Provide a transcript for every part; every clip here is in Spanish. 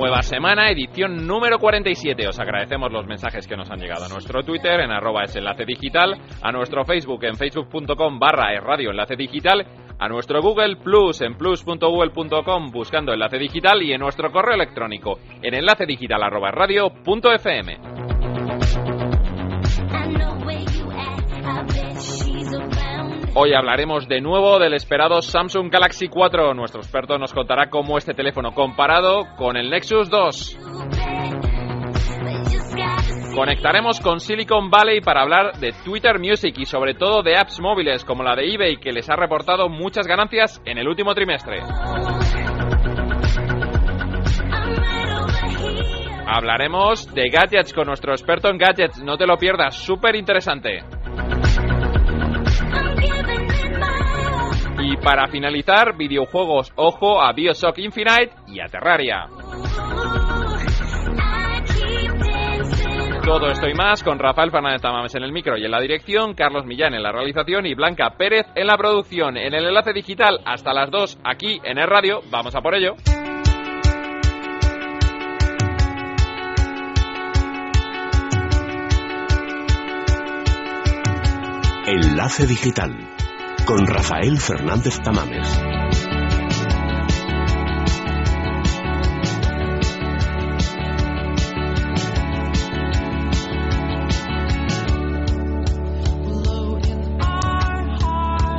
Nueva semana, edición número 47. Os agradecemos los mensajes que nos han llegado a nuestro Twitter en arroba es enlace digital, a nuestro Facebook en facebook.com barra es radio enlace digital, a nuestro Google Plus en plus.google.com buscando enlace digital y en nuestro correo electrónico en enlace digital arroba radio. Hoy hablaremos de nuevo del esperado Samsung Galaxy 4. Nuestro experto nos contará cómo este teléfono comparado con el Nexus 2. Conectaremos con Silicon Valley para hablar de Twitter Music y sobre todo de apps móviles como la de eBay que les ha reportado muchas ganancias en el último trimestre. Hablaremos de gadgets con nuestro experto en gadgets, no te lo pierdas, súper interesante. Y para finalizar, videojuegos, ojo a Bioshock Infinite y a Terraria. Todo esto y más con Rafael Fernández Tamames en el micro y en la dirección, Carlos Millán en la realización y Blanca Pérez en la producción. En el enlace digital hasta las 2 aquí en el radio. Vamos a por ello. Enlace Digital con Rafael Fernández Tamames.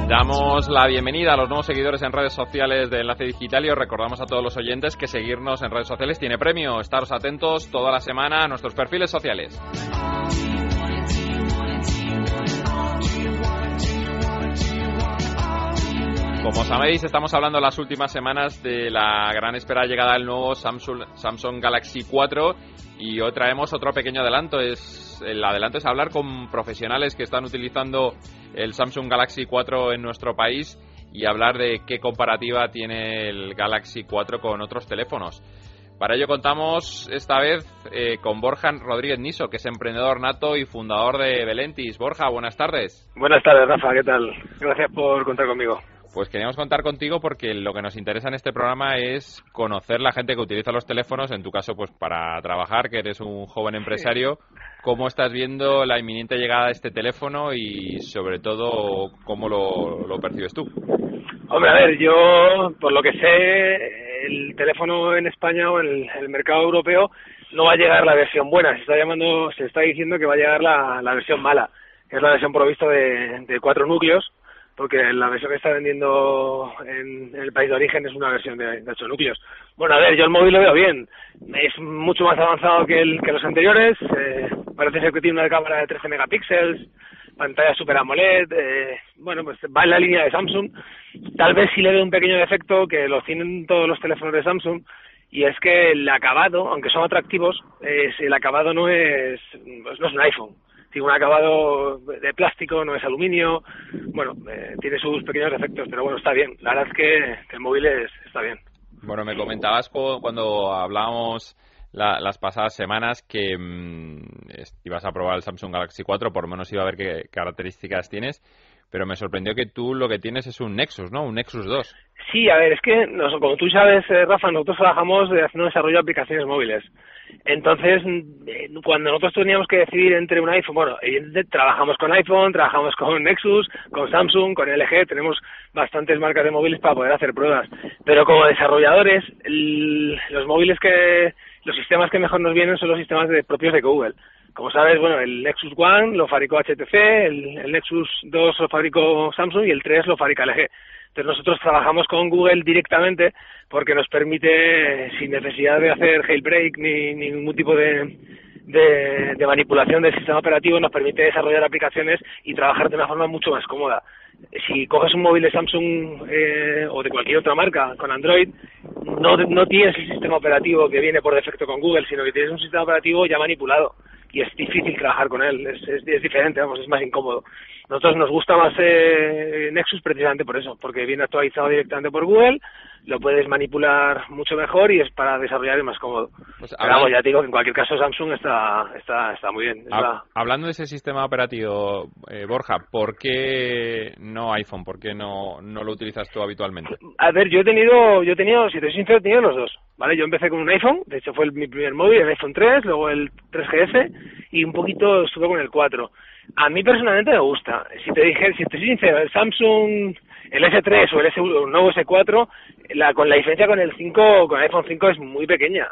Damos la bienvenida a los nuevos seguidores en redes sociales de Enlace Digital y os recordamos a todos los oyentes que seguirnos en redes sociales tiene premio. Estaros atentos toda la semana a nuestros perfiles sociales. Como sabéis, estamos hablando las últimas semanas de la gran esperada llegada del nuevo Samsung, Samsung Galaxy 4 y hoy traemos otro pequeño adelanto. Es, el adelanto es hablar con profesionales que están utilizando el Samsung Galaxy 4 en nuestro país y hablar de qué comparativa tiene el Galaxy 4 con otros teléfonos. Para ello contamos esta vez eh, con Borja Rodríguez Niso, que es emprendedor nato y fundador de Belentis. Borja, buenas tardes. Buenas tardes, Rafa, ¿qué tal? Gracias por contar conmigo. Pues queríamos contar contigo porque lo que nos interesa en este programa es conocer la gente que utiliza los teléfonos, en tu caso pues para trabajar, que eres un joven empresario, cómo estás viendo la inminente llegada de este teléfono y sobre todo cómo lo, lo percibes tú. Hombre, a ver, yo por lo que sé, el teléfono en España o en el, el mercado europeo no va a llegar la versión buena, se está llamando, se está diciendo que va a llegar la, la versión mala, que es la versión provista de, de cuatro núcleos, porque la versión que está vendiendo en, el país de origen es una versión de, de 8 núcleos. Bueno, a ver, yo el móvil lo veo bien. Es mucho más avanzado que, el, que los anteriores. Eh, parece ser que tiene una cámara de 13 megapíxeles, pantalla Super AMOLED. Eh, bueno, pues va en la línea de Samsung. Tal vez sí le veo un pequeño defecto que lo tienen todos los teléfonos de Samsung. Y es que el acabado, aunque son atractivos, es, el acabado no es, no es un iPhone tiene un acabado de plástico, no es aluminio, bueno, eh, tiene sus pequeños defectos, pero bueno, está bien. La verdad es que, que el móvil es, está bien. Bueno, me comentabas cuando hablábamos la, las pasadas semanas que mmm, ibas a probar el Samsung Galaxy 4, por lo menos iba a ver qué características tienes, pero me sorprendió que tú lo que tienes es un Nexus, ¿no? Un Nexus 2. Sí, a ver, es que, nos, como tú sabes, eh, Rafa, nosotros trabajamos haciendo desarrollo de aplicaciones móviles. Entonces, eh, cuando nosotros teníamos que decidir entre un iPhone, bueno, trabajamos con iPhone, trabajamos con Nexus, con Samsung, con LG, tenemos bastantes marcas de móviles para poder hacer pruebas. Pero como desarrolladores, los móviles que, los sistemas que mejor nos vienen son los sistemas de, propios de Google. Como sabes, bueno, el Nexus One lo fabricó HTC, el, Nexus 2 lo fabricó Samsung y el 3 lo fabrica LG. Entonces nosotros trabajamos con Google directamente porque nos permite, sin necesidad de hacer jailbreak ni, ni ningún tipo de, de, de, manipulación del sistema operativo, nos permite desarrollar aplicaciones y trabajar de una forma mucho más cómoda. Si coges un móvil de Samsung eh, o de cualquier otra marca con Android, no, no tienes el sistema operativo que viene por defecto con Google, sino que tienes un sistema operativo ya manipulado y es difícil trabajar con él, es, es, es diferente, vamos, es más incómodo. Nosotros nos gusta más eh, Nexus precisamente por eso, porque viene actualizado directamente por Google, lo puedes manipular mucho mejor y es para desarrollar y más cómodo. Pues Pero habla- vamos, ya te digo que en cualquier caso Samsung está está está muy bien. Hablando de ese sistema operativo, eh, Borja, ¿por qué no iPhone? ¿Por qué no, no lo utilizas tú habitualmente? A ver, yo he tenido, yo he tenido, si te soy sincero, he tenido los dos, ¿vale? Yo empecé con un iPhone, de hecho fue mi primer móvil, el iPhone 3, luego el 3GS y un poquito estuve con el 4. A mí personalmente me gusta. Si te dije, si te sincero, el Samsung, el S3 o el, S, el nuevo S4, la, con la diferencia con el 5, con el iPhone 5 es muy pequeña.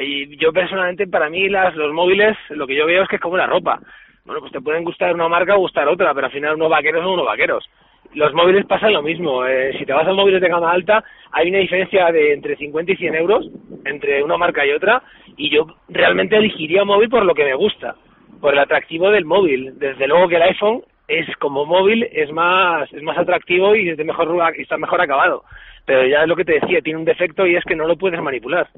Y yo personalmente, para mí, las, los móviles, lo que yo veo es que es como la ropa. Bueno, pues te pueden gustar una marca o gustar otra, pero al final unos vaqueros son unos vaqueros. Los móviles pasan lo mismo. Eh, si te vas a móviles de gama alta, hay una diferencia de entre 50 y 100 euros entre una marca y otra, y yo realmente elegiría móvil por lo que me gusta, por el atractivo del móvil. Desde luego que el iPhone es como móvil es más es más atractivo y es de mejor está mejor acabado. Pero ya es lo que te decía, tiene un defecto y es que no lo puedes manipular.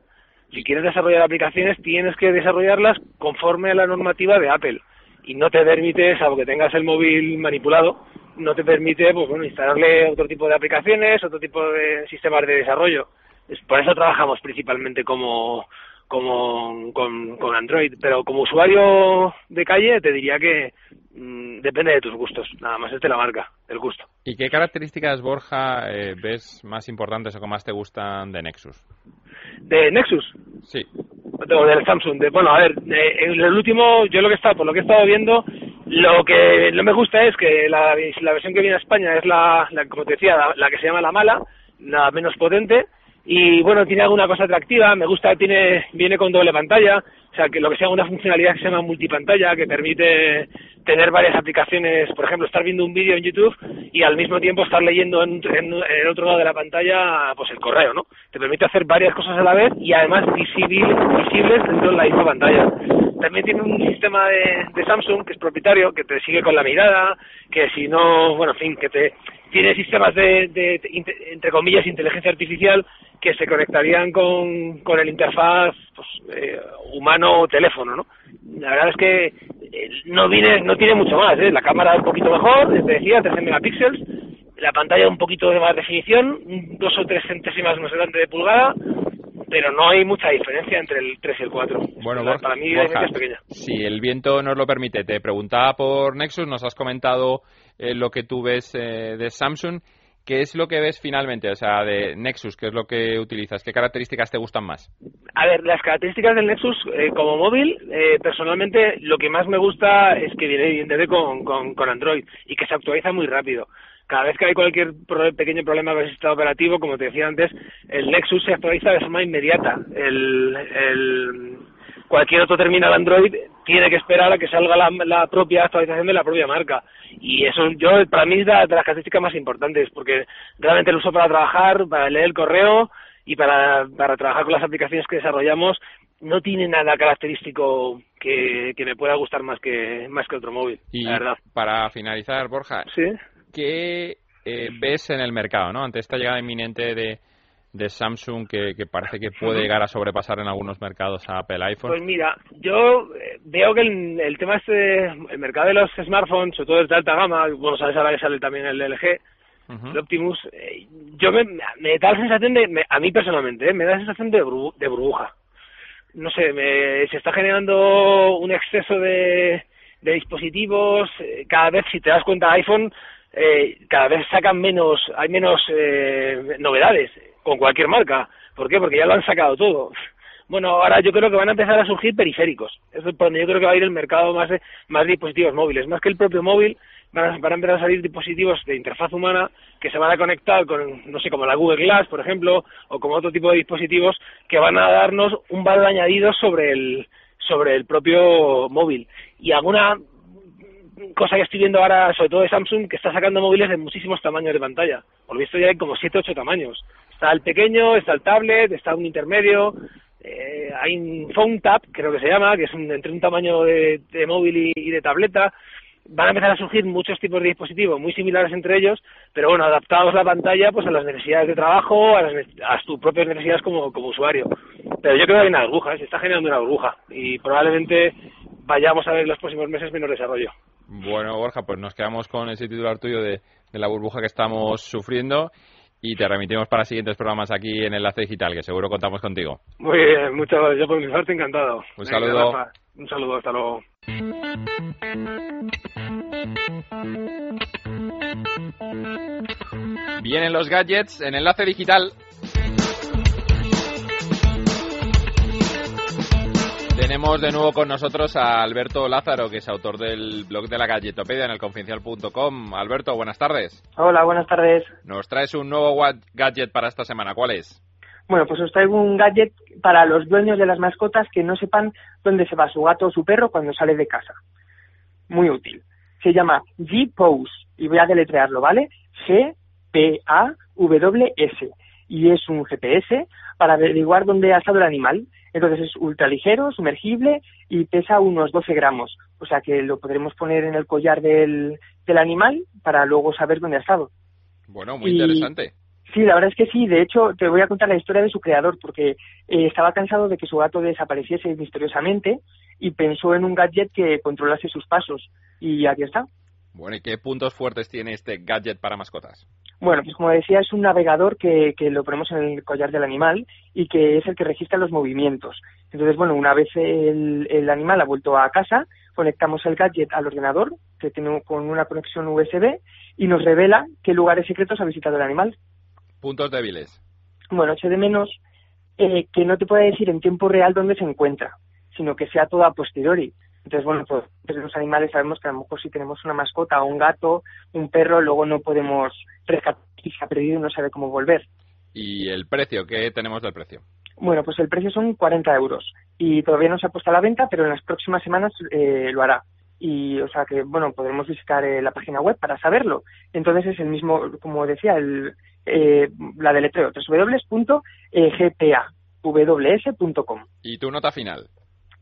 Si quieres desarrollar aplicaciones, tienes que desarrollarlas conforme a la normativa de Apple. Y no te permite, salvo que tengas el móvil manipulado, no te permite pues bueno instalarle otro tipo de aplicaciones, otro tipo de sistemas de desarrollo. Es- por eso trabajamos principalmente como como con, con Android, pero como usuario de calle te diría que mm, depende de tus gustos, nada más es de la marca, el gusto. ¿Y qué características, Borja, eh, ves más importantes o que más te gustan de Nexus? De Nexus, Sí. o del Samsung. De, bueno, a ver, en el último, yo lo que está, por lo que he estado viendo, lo que no me gusta es que la, la versión que viene a España es la, la como te decía, la, la que se llama la mala, la menos potente, y bueno, tiene alguna cosa atractiva, me gusta, tiene, viene con doble pantalla, o sea, que lo que sea una funcionalidad que se llama multipantalla, que permite tener varias aplicaciones, por ejemplo, estar viendo un vídeo en YouTube y al mismo tiempo estar leyendo en, el otro lado de la pantalla, pues el correo, ¿no? Te permite hacer varias cosas a la vez y además visibil- visibles dentro de la misma pantalla. También tiene un sistema de, de Samsung que es propietario, que te sigue con la mirada, que si no, bueno, en fin, que te tiene sistemas de, de- de entre comillas, inteligencia artificial que se conectarían con, con el interfaz pues, eh, humano o teléfono, ¿no? La verdad es que eh, no viene, no tiene mucho más, ¿eh? La cámara un poquito mejor, te decía, 13 megapíxeles, la pantalla un poquito de más definición, dos o tres centésimas más grande de pulgada, pero no hay mucha diferencia entre el 3 y el 4. Bueno, Borja, para mí Borja, es pequeña. si el viento nos lo permite, te preguntaba por Nexus, nos has comentado eh, lo que tú ves eh, de Samsung. ¿Qué es lo que ves finalmente? O sea, de Nexus, ¿qué es lo que utilizas? ¿Qué características te gustan más? A ver, las características del Nexus eh, como móvil, eh, personalmente lo que más me gusta es que viene evidentemente con, con, Android y que se actualiza muy rápido. Cada vez que hay cualquier pequeño problema con el sistema operativo, como te decía antes, el Nexus se actualiza de forma inmediata. El- cualquier otro terminal Android tiene que esperar a que salga la, la propia actualización de la propia marca. Y eso yo para mí es de, de las características más importantes, porque realmente lo uso para trabajar, para leer el correo y para, para trabajar con las aplicaciones que desarrollamos. No tiene nada característico que, que me pueda gustar más que más que otro móvil, Y la verdad. para finalizar, Borja, Sí. ¿qué eh, ves en el mercado, no? Ante esta llegada inminente de, de Samsung que, que parece que puede llegar a sobrepasar en algunos mercados a Apple iPhone. Pues mira, yo eh, veo que el, el tema este, el mercado de los smartphones, sobre todo el de alta gama, bueno, sabes ahora que sale también el LG, el Optimus, eh, yo me, me da la sensación de, me- a mí personalmente, eh, me da la sensación de, burbu- de burbuja. No sé, me, se está generando un exceso de, de dispositivos, eh, cada vez, si te das cuenta, iPhone, eh, cada vez sacan menos, hay menos eh, novedades con cualquier marca. ¿Por qué? Porque ya lo han sacado todo. Bueno, ahora yo creo que van a empezar a surgir periféricos. Eso es por donde yo creo que va a ir el mercado más de, más de dispositivos móviles. Más que el propio móvil, van a, van a empezar a salir dispositivos de interfaz humana que se van a conectar con, no sé, como la Google Glass, por ejemplo, o como otro tipo de dispositivos que van a darnos un valor añadido sobre el, sobre el propio móvil. Y alguna cosa que estoy viendo ahora, sobre todo de Samsung, que está sacando móviles de muchísimos tamaños de pantalla. Por visto ya hay como 7 8 tamaños. Está el pequeño, está el tablet, está un intermedio, eh, hay un phone tab, creo que se llama, que es un- entre un tamaño de, móvil y, y de tableta. Van a empezar a surgir muchos tipos de dispositivos muy similares entre ellos, pero bueno, adaptados la pantalla pues a las necesidades de trabajo, a, las, a tus propias necesidades como, como usuario. Pero yo creo que hay una burbuja, ¿eh? se está generando una burbuja y probablemente vayamos a ver en los próximos meses menos desarrollo. Bueno, Borja, pues nos quedamos con ese titular tuyo de, de la burbuja que estamos sufriendo y te remitimos para siguientes programas aquí en Enlace Digital, que seguro contamos contigo. Muy bien, muchas gracias. Por mi parte encantado. Un saludo. Un saludo, hasta luego. Vienen los gadgets en Enlace Digital. Tenemos de nuevo con nosotros a Alberto Lázaro, que es autor del blog de la Galletopedia en el confidencial.com. Alberto, buenas tardes. Hola, buenas tardes. Nos traes un nuevo gadget para esta semana. ¿Cuál es? Bueno, pues os traigo un gadget para los dueños de las mascotas que no sepan dónde se va su gato o su perro cuando sale de casa. Muy útil. Se llama G-Pose y voy a deletrearlo, ¿vale? G-P-A-W-S y es un GPS para averiguar dónde ha estado el animal entonces es ultraligero, sumergible y pesa unos 12 gramos. O sea que lo podremos poner en el collar del, del animal para luego saber dónde ha estado. Bueno, muy interesante. Sí, la verdad es que sí. De hecho, te voy a contar la historia de su creador porque eh, estaba cansado de que su gato desapareciese misteriosamente y pensó en un gadget que controlase sus pasos. Y aquí está. Bueno, ¿y qué puntos fuertes tiene este gadget para mascotas? Bueno, pues como decía, es un navegador que, que, lo ponemos en el collar del animal y que es el que registra los movimientos. Entonces, bueno, una vez el, el animal ha vuelto a casa, conectamos el gadget al ordenador, que tiene con una conexión USB, y nos revela qué lugares secretos ha visitado el animal. Puntos débiles. Bueno, echo de menos eh, que no te pueda decir en tiempo real dónde se encuentra, sino que sea todo a posteriori. Entonces, bueno, pues los animales sabemos que a lo mejor si tenemos una mascota o un gato, un perro, luego no podemos rescatar y se ha perdido y no sabe cómo volver. ¿Y el precio? ¿Qué tenemos del precio? Bueno, pues el precio son 40 euros y todavía no se ha puesto a la venta, pero en las próximas semanas eh, lo hará. Y, o sea que, bueno, podremos visitar eh, la página web para saberlo. Entonces es el mismo, como decía, el, eh, la deletreo, www.gpaws.com. ¿Y tu nota final?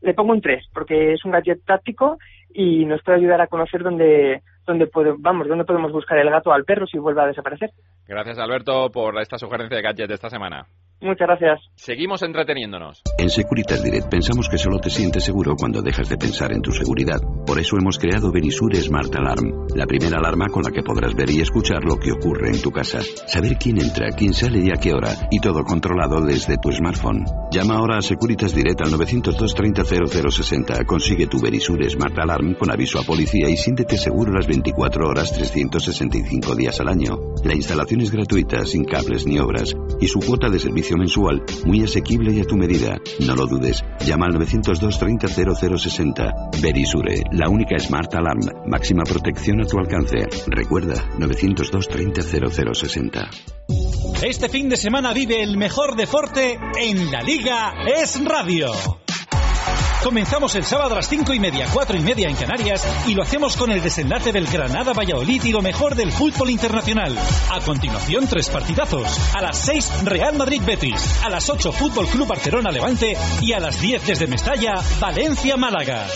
Le pongo un 3 porque es un gadget táctico y nos puede ayudar a conocer dónde, dónde vamos, dónde podemos buscar el gato al perro si vuelve a desaparecer. Gracias Alberto por esta sugerencia de gadget de esta semana. Muchas gracias. Seguimos entreteniéndonos. En Securitas Direct pensamos que solo te sientes seguro cuando dejas de pensar en tu seguridad. Por eso hemos creado Verisure Smart Alarm, la primera alarma con la que podrás ver y escuchar lo que ocurre en tu casa. Saber quién entra, quién sale y a qué hora, y todo controlado desde tu smartphone. Llama ahora a Securitas Direct al 902 30 0060. Consigue tu Verisure Smart Alarm con aviso a policía y siéntete seguro las 24 horas 365 días al año. La instalación es gratuita, sin cables ni obras, y su cuota de servicio mensual muy asequible y a tu medida. No lo dudes. Llama al 902 30 0060. Verisure, la única Smart Alarm. Máxima protección a tu alcance. Recuerda, 902 30 0060. Este fin de semana vive el mejor deporte en la Liga Es Radio. Comenzamos el sábado a las cinco y media, cuatro y media en Canarias y lo hacemos con el desenlace del Granada Valladolid y lo mejor del fútbol internacional. A continuación, tres partidazos. A las seis, Real Madrid Betis. A las ocho, Fútbol Club Barcelona Levante. Y a las diez, desde Mestalla, Valencia Málaga.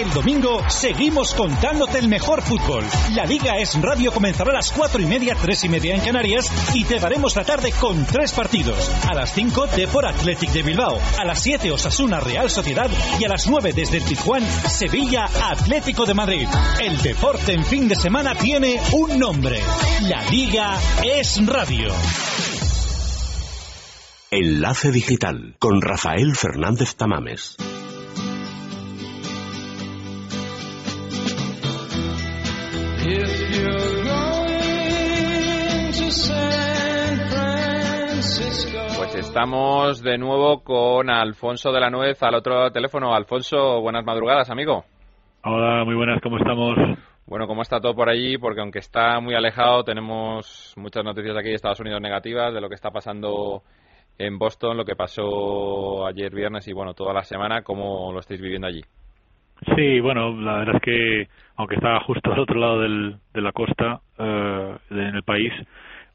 El domingo seguimos contándote el mejor fútbol. La Liga es Radio comenzará a las cuatro y media, tres y media en Canarias y te daremos la tarde con tres partidos. A las 5 Depor Athletic de Bilbao, a las 7 Osasuna Real Sociedad y a las 9 desde el Tijuán Sevilla Atlético de Madrid. El deporte en fin de semana tiene un nombre. La Liga es Radio. Enlace Digital con Rafael Fernández Tamames. Pues estamos de nuevo con Alfonso de la Nuez al otro teléfono. Alfonso, buenas madrugadas, amigo. Hola, muy buenas, ¿cómo estamos? Bueno, ¿cómo está todo por allí? Porque aunque está muy alejado, tenemos muchas noticias aquí de Estados Unidos negativas de lo que está pasando en Boston, lo que pasó ayer viernes y bueno, toda la semana. ¿Cómo lo estáis viviendo allí? Sí, bueno, la verdad es que aunque está justo al otro lado del, de la costa eh, en el país,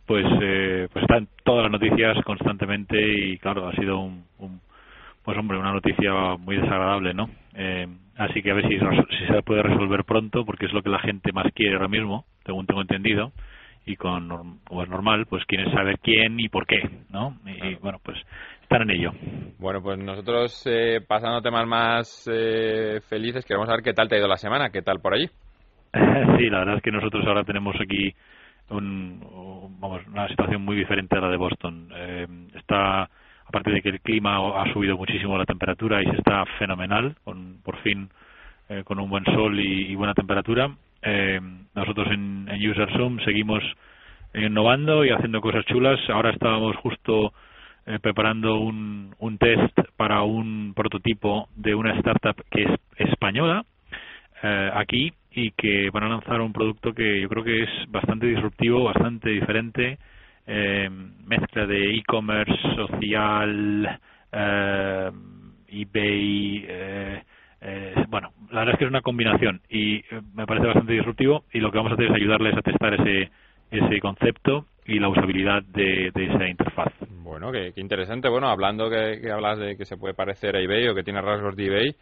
pues eh, pues está en todas las noticias constantemente y claro, ha sido un, un pues hombre, una noticia muy desagradable, ¿no? Eh, así que a ver si, si se puede resolver pronto, porque es lo que la gente más quiere ahora mismo, según tengo entendido, y con como es normal, pues quieren saber quién y por qué, ¿no? Y, bueno, pues están en ello. Bueno, pues nosotros, eh, pasando temas más eh, felices, queremos saber qué tal te ha ido la semana, qué tal por allí. sí, la verdad es que nosotros ahora tenemos aquí un, vamos, una situación muy diferente a la de Boston. Eh, está, aparte de que el clima ha subido muchísimo la temperatura y se está fenomenal, con, por fin eh, con un buen sol y, buena temperatura. Eh, nosotros en, en UserZoom seguimos innovando y haciendo cosas chulas. Ahora estábamos justo eh, preparando un, un test para un prototipo de una startup que es española eh, aquí y que van a lanzar un producto que yo creo que es bastante disruptivo, bastante diferente, eh, mezcla de e-commerce, social, eh, eBay, eh, eh, bueno, la verdad es que es una combinación y me parece bastante disruptivo y lo que vamos a hacer es ayudarles a testar ese, ese concepto y la usabilidad de, esa interfaz. Bueno, qué, interesante. Bueno, hablando que, que, hablas de que se puede parecer a eBay o que tiene rasgos de eBay,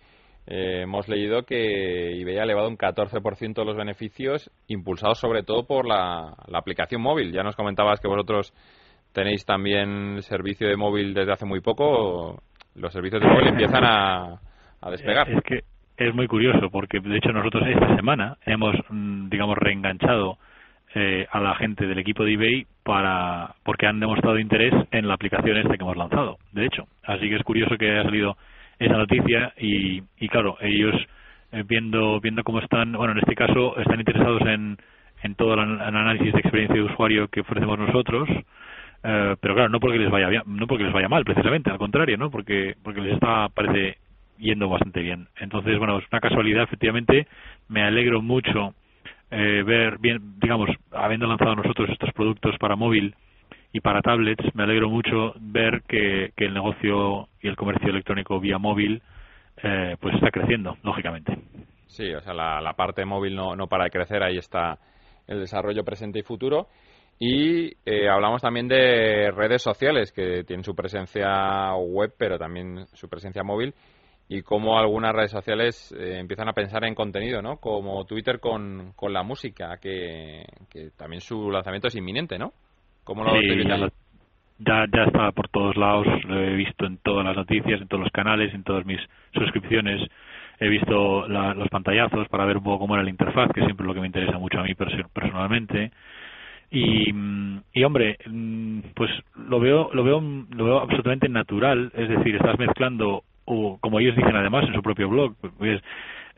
eh, hemos leído que eBay ha elevado un 14% los beneficios, impulsados sobre todo por la, aplicación móvil. Ya nos comentabas que vosotros tenéis también servicio de móvil desde hace muy poco. Los servicios de móvil empiezan a, despegar. Es que es muy curioso porque, de hecho, nosotros esta semana hemos, mm, digamos, reenganchado eh, a la gente del equipo de eBay para porque han demostrado interés en la aplicación esta que hemos lanzado. De hecho, así que es curioso que haya salido esa noticia y, y claro, ellos eh, viendo viendo cómo están, bueno, en este caso están interesados en, en todo el, análisis de experiencia de usuario que ofrecemos nosotros, eh, pero claro, no porque les vaya bien, no porque les vaya mal, precisamente, al contrario, ¿no? Porque porque les está parece yendo bastante bien. Entonces, bueno, es una casualidad, efectivamente, me alegro mucho eh, ver bien, digamos, habiendo lanzado nosotros estos productos para móvil y para tablets, me alegro mucho ver que, el negocio y el comercio electrónico vía móvil eh, pues está creciendo, lógicamente. Sí, o sea, la, parte móvil no, no para de crecer, ahí está el desarrollo presente y futuro. Y eh, hablamos también de redes sociales que tienen su presencia web, pero también su presencia móvil, y cómo algunas redes sociales eh, empiezan a pensar en contenido, ¿no? Como Twitter con, con la música, que, que también su lanzamiento es inminente, ¿no? sí, ya, ya, está por todos lados, lo he visto en todas las noticias, en todos los canales, en todas mis suscripciones. He visto los pantallazos para ver un poco cómo era la interfaz, que siempre es lo que me interesa mucho a mí personalmente. Y, y hombre, mm, pues lo veo, lo veo, lo veo absolutamente natural. Es decir, estás mezclando, o como ellos dicen además en su propio blog, pues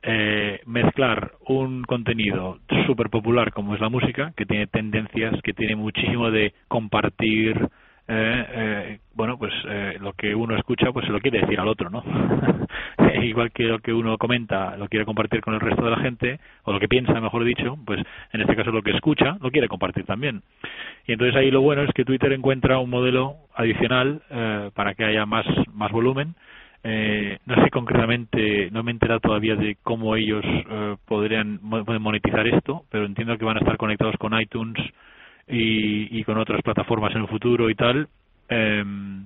eh, mezclar un contenido súper popular como es la música, que tiene tendencias, que tiene muchísimo de compartir, eh, eh, bueno, pues eh, lo que uno escucha, pues se lo quiere decir al otro, ¿no? Igual que lo que uno comenta, lo quiere compartir con el resto de la gente, o lo que piensa, mejor dicho, pues en este caso lo que escucha, lo quiere compartir también. Y entonces ahí lo bueno es que Twitter encuentra un modelo adicional para que haya más, más volumen, eh, no sé concretamente, no me he enterado todavía de cómo ellos eh, podrían monetizar esto, pero entiendo que van a estar conectados con iTunes y, con otras plataformas en el futuro y tal. Em,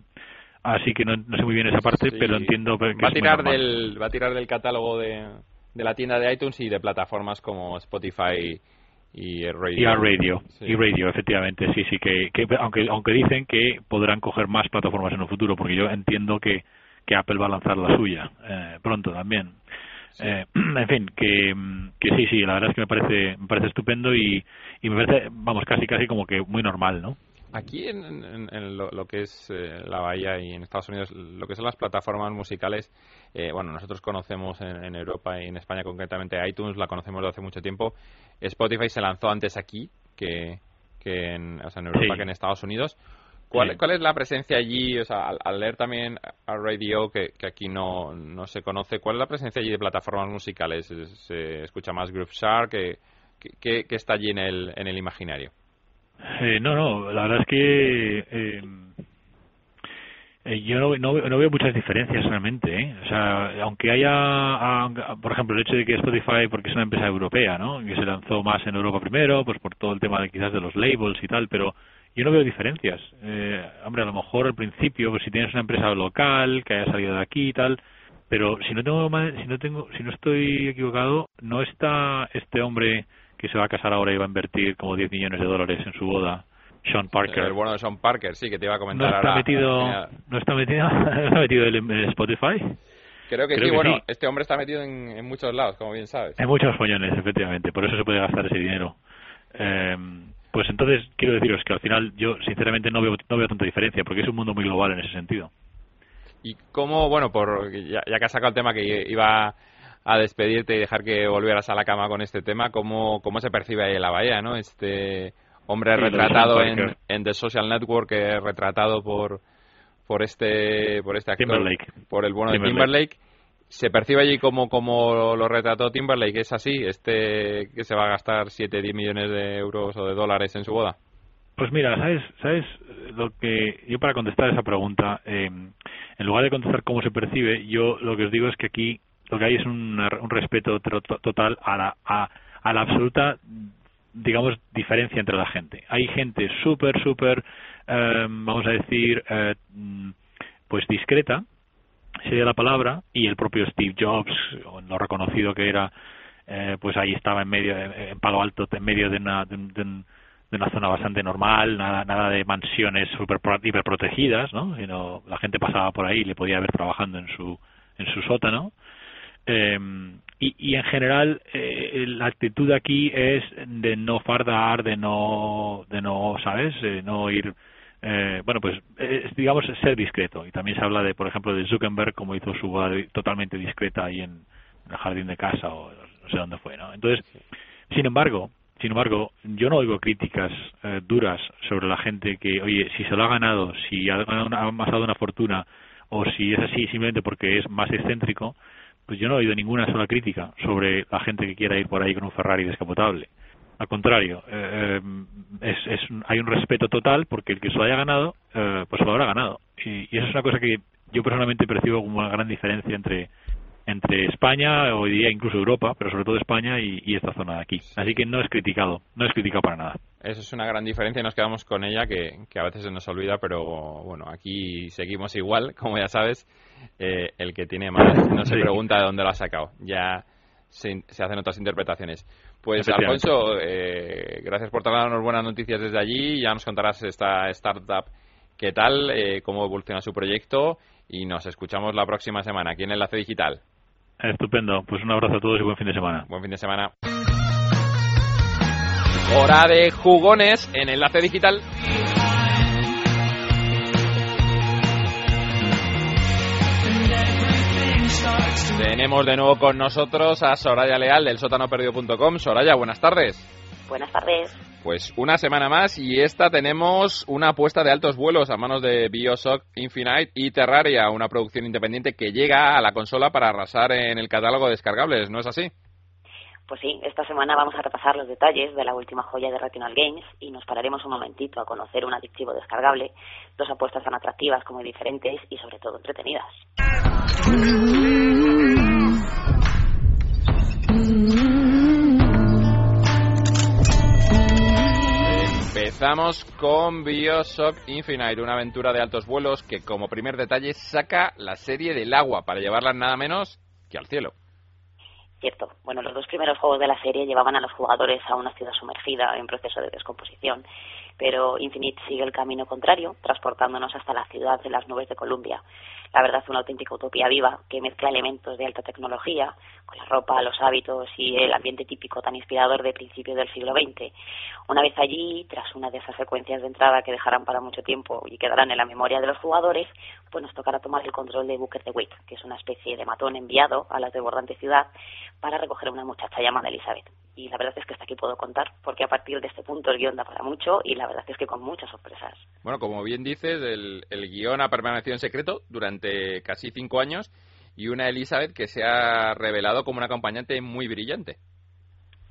así que no, sé muy bien esa parte, pero entiendo que va a tirar del va a tirar del catálogo de, de la tienda de iTunes y de plataformas como Spotify y Radio. Y Radio, y Radio, efectivamente, sí, sí, que, que aunque aunque dicen que podrán coger más plataformas en el futuro, porque yo entiendo que que Apple va a lanzar la suya eh, pronto también. Eh, en fin, que, que sí, sí, la verdad es que me parece, me parece estupendo y, y me parece, vamos, casi, casi como que muy normal, ¿no? Aquí en, en, lo, que es eh, la Bahía y en Estados Unidos, lo que son las plataformas musicales, bueno, nosotros conocemos en, Europa y en España concretamente iTunes, la conocemos desde hace mucho tiempo. Spotify se lanzó antes aquí que, que en, o sea, en Europa que en Estados Unidos. ¿Cuál, ¿Cuál, es la presencia allí? O sea, al, leer también a Radio, que, que aquí no, no, se conoce, ¿cuál es la presencia allí de plataformas musicales? ¿Se escucha más Groove Shark? ¿Qué, qué, está allí en el, en el imaginario? Eh, no, no, la verdad es que eh, eh, yo no, no, no, veo muchas diferencias realmente. ¿eh? O sea, aunque haya, por ejemplo, el hecho de que Spotify, porque es una empresa europea, ¿no? que se lanzó más en Europa primero, pues por todo el tema de quizás de los labels y tal, pero yo no veo diferencias. Eh, hombre, a lo mejor al principio, pues si tienes una empresa local que haya salido de aquí y tal, pero si no tengo si no tengo si no estoy equivocado, no está este hombre que se va a casar ahora y va a invertir como 10 millones de dólares en su boda Sean Parker. El bueno de Sean Parker, sí, que te iba a comentar no está ahora. Metido, no está metido, no está metido en Spotify. Creo que sí, bueno, este hombre está metido en, en, muchos lados, como bien sabes. En muchos follones, efectivamente, por eso se puede gastar ese dinero. Eh, pues entonces quiero deciros que al final yo sinceramente no veo, no veo tanta diferencia, porque es un mundo muy global en ese sentido. Y cómo, bueno, por ya, ya que has sacado el tema que iba a despedirte y dejar que volvieras a la cama con este tema, ¿cómo, cómo se percibe ahí en la bahía, no? Este hombre Sí, retratado en, en The Social Network, eh, retratado por por este por este actor, Timberlake. por el bueno de Timberlake. Timberlake. Se percibe allí como, como lo retrató Timberlake, es así, este que se va a gastar 7, 10 millones de euros o de dólares en su boda. Pues mira, ¿sabes, sabes lo que yo para contestar esa pregunta, eh, en lugar de contestar cómo se percibe, yo lo que os digo es que aquí lo que hay es un, un respeto total a la, a, a la absoluta, digamos, diferencia entre la gente. Hay gente súper, súper, eh, vamos a decir, eh, pues discreta, sería la palabra, y el propio Steve Jobs, lo reconocido que era, eh, pues ahí estaba en medio, en Palo Alto, en medio de una, de de de una zona bastante normal, nada, nada de mansiones super pro- hiperprotegidas, ¿no? Sino la gente pasaba por ahí y le podía ver trabajando en su, en su sótano. Eh, y, y en general eh, la actitud aquí es de no fardar, de no, de no, ¿sabes? De no ir, eh, bueno, pues es, digamos ser discreto. Y también se habla de, por ejemplo, de Zuckerberg como hizo su boda totalmente discreta ahí en, el jardín de casa o no sé dónde fue. Entonces, sin embargo, sin embargo, yo no oigo críticas eh, duras sobre la gente que, oye, si se lo ha ganado, si ha, ha amasado una fortuna o si es así simplemente porque es más excéntrico, pues yo no he oído ninguna sola crítica sobre la gente que quiera ir por ahí con un Ferrari descapotable. Al contrario, eh, es, es, hay un respeto total porque el que se lo haya ganado, eh, pues lo habrá ganado. Y, y eso es una cosa que yo personalmente percibo como una gran diferencia entre entre España, hoy día incluso Europa, pero sobre todo España y, y esta zona de aquí. Así que no es criticado, no es criticado para nada. Eso es una gran diferencia y nos quedamos con ella que, que a veces se nos olvida, pero bueno, aquí seguimos igual, como ya sabes, eh, el que tiene más no se Sí. pregunta de dónde lo ha sacado, ya se, se hacen otras interpretaciones. Pues. Alfonso, eh, gracias por traernos buenas noticias desde allí, ya nos contarás esta startup qué tal, eh, cómo evoluciona su proyecto y nos escuchamos la próxima semana aquí en Enlace Digital. Estupendo, pues un abrazo a todos y buen fin de semana. Buen fin de semana. Hora de jugones en Enlace Digital. Tenemos de nuevo con nosotros a Soraya Leal del sótanoperdido.com. Soraya, buenas tardes. Buenas tardes. Pues una semana más y esta tenemos una apuesta de altos vuelos a manos de Bioshock Infinite y Terraria, una producción independiente que llega a la consola para arrasar en el catálogo de descargables, ¿no es así? Pues sí, esta semana vamos a repasar los detalles de la última joya de Rational Games y nos pararemos un momentito a conocer un adictivo descargable, dos apuestas tan atractivas como diferentes y sobre todo entretenidas. Empezamos con Bioshock Infinite, una aventura de altos vuelos que como primer detalle saca la serie del agua para llevarla nada menos que al cielo. Cierto, bueno, los dos primeros juegos de la serie llevaban a los jugadores a una ciudad sumergida en proceso de descomposición, pero Infinite sigue el camino contrario, transportándonos hasta la ciudad de las nubes de Columbia. La verdad es una auténtica utopía viva que mezcla elementos de alta tecnología con la ropa, los hábitos y el ambiente típico tan inspirador de principios del siglo XX. Una vez allí, tras una de esas secuencias de entrada que dejarán para mucho tiempo y quedarán en la memoria de los jugadores, pues nos tocará tomar el control de Booker de Witt, que es una especie de matón enviado a la desbordante ciudad para recoger a una muchacha llamada Elizabeth. Y la verdad es que hasta aquí puedo contar, porque a partir de este punto el guion da para mucho y la verdad es que con muchas sorpresas. Bueno, como bien dices, el, el guion ha permanecido en secreto durante casi cinco años y una Elizabeth que se ha revelado como una acompañante muy brillante.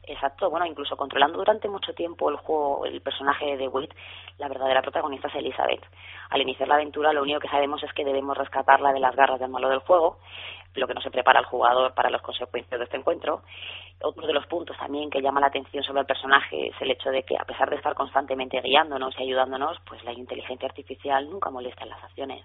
Exacto, bueno, incluso controlando durante mucho tiempo el juego, el personaje de Witt, la verdadera protagonista es Elizabeth. Al iniciar la aventura, lo único que sabemos es que debemos rescatarla de las garras del malo del juego, lo que no se prepara al jugador para las consecuencias de este encuentro. Otro de los puntos también que llama la atención sobre el personaje es el hecho de que, a pesar de estar constantemente guiándonos y ayudándonos, pues la inteligencia artificial nunca molesta en las acciones.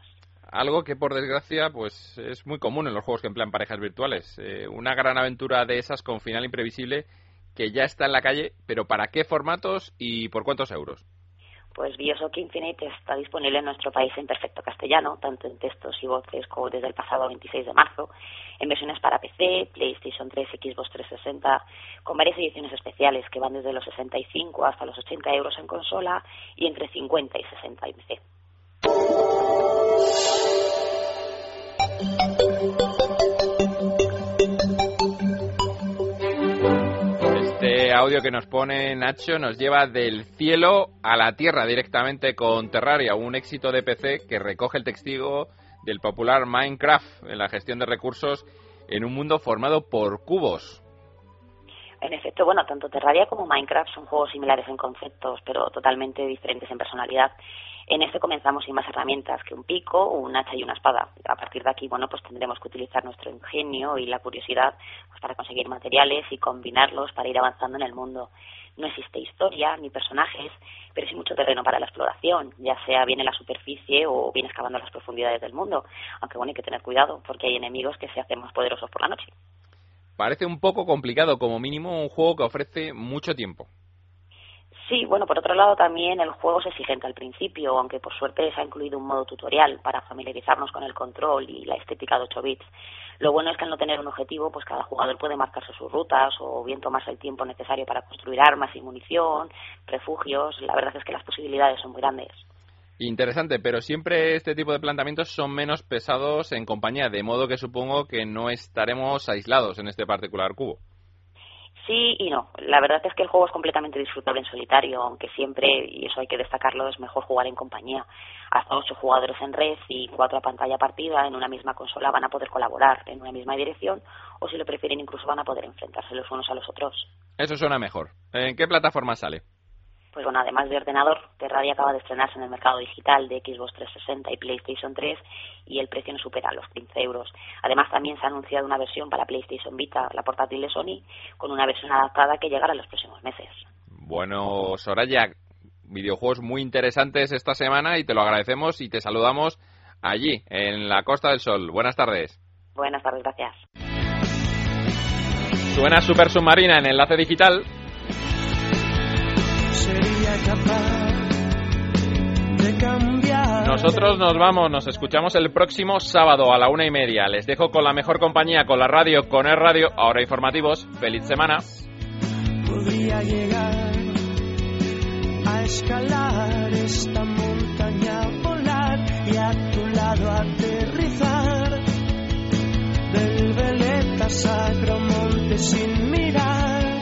Algo que por desgracia pues es muy común en los juegos que emplean parejas virtuales. Eh, una gran aventura de esas con final imprevisible que ya está en la calle, pero ¿para qué formatos y por cuántos euros? Pues Bioshock Infinite está disponible en nuestro país en perfecto castellano, tanto en textos y voces como desde el pasado 26 de marzo, en versiones para PC, PlayStation 3, Xbox 360, con varias ediciones especiales que van desde los 65 hasta los 80 euros en consola y entre 50 y 60 en PC. Audio que nos pone Nacho nos lleva del cielo a la tierra directamente con Terraria, un éxito de PC que recoge el testigo del popular Minecraft en la gestión de recursos en un mundo formado por cubos. En efecto, bueno, tanto Terraria como Minecraft son juegos similares en conceptos, pero totalmente diferentes en personalidad. En este comenzamos sin más herramientas que un pico, un hacha y una espada. A partir de aquí, bueno, pues tendremos que utilizar nuestro ingenio y la curiosidad pues, para conseguir materiales y combinarlos para ir avanzando en el mundo. No existe historia ni personajes, pero sí mucho terreno para la exploración, ya sea bien en la superficie o bien excavando las profundidades del mundo. Aunque bueno, hay que tener cuidado porque hay enemigos que se hacen más poderosos por la noche. Parece un poco complicado, como mínimo un juego que ofrece mucho tiempo. Sí, bueno, por otro lado también el juego es exigente al principio, aunque por suerte se ha incluido un modo tutorial para familiarizarnos con el control y la estética de 8 bits. Lo bueno es que al no tener un objetivo, pues cada jugador puede marcarse sus rutas o bien tomarse el tiempo necesario para construir armas y munición, refugios. La verdad es que las posibilidades son muy grandes. Interesante, pero siempre este tipo de planteamientos son menos pesados en compañía, de modo que supongo que no estaremos aislados en este particular cubo. Sí y no. La verdad es que el juego es completamente disfrutable en solitario, aunque siempre, y eso hay que destacarlo, es mejor jugar en compañía. Hasta ocho jugadores en red y cuatro a pantalla partida en una misma consola van a poder colaborar en una misma dirección o si lo prefieren incluso van a poder enfrentarse los unos a los otros. Eso suena mejor. ¿En qué plataforma sale? Pues bueno, además de ordenador, Terraria acaba de estrenarse en el mercado digital de Xbox 360 y PlayStation 3 y el precio no supera los 15 euros. Además, también se ha anunciado una versión para PlayStation Vita, la portátil de Sony, con una versión adaptada que llegará en los próximos meses. Bueno, Soraya, videojuegos muy interesantes esta semana y te lo agradecemos y te saludamos allí, en la Costa del Sol. Buenas tardes. Buenas tardes, gracias. Suena Super Submarina en Enlace Digital nosotros nos vamos, nos escuchamos el próximo sábado a la una y media. Les dejo con la mejor compañía, con la radio, con el radio, ahora informativos. Feliz semana. Podría llegar a escalar esta montaña, volar y a tu lado aterrizar. Del veleta sacro monte sin mirar,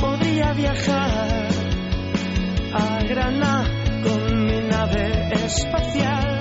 podría viajar a Granada con mi nave espacial.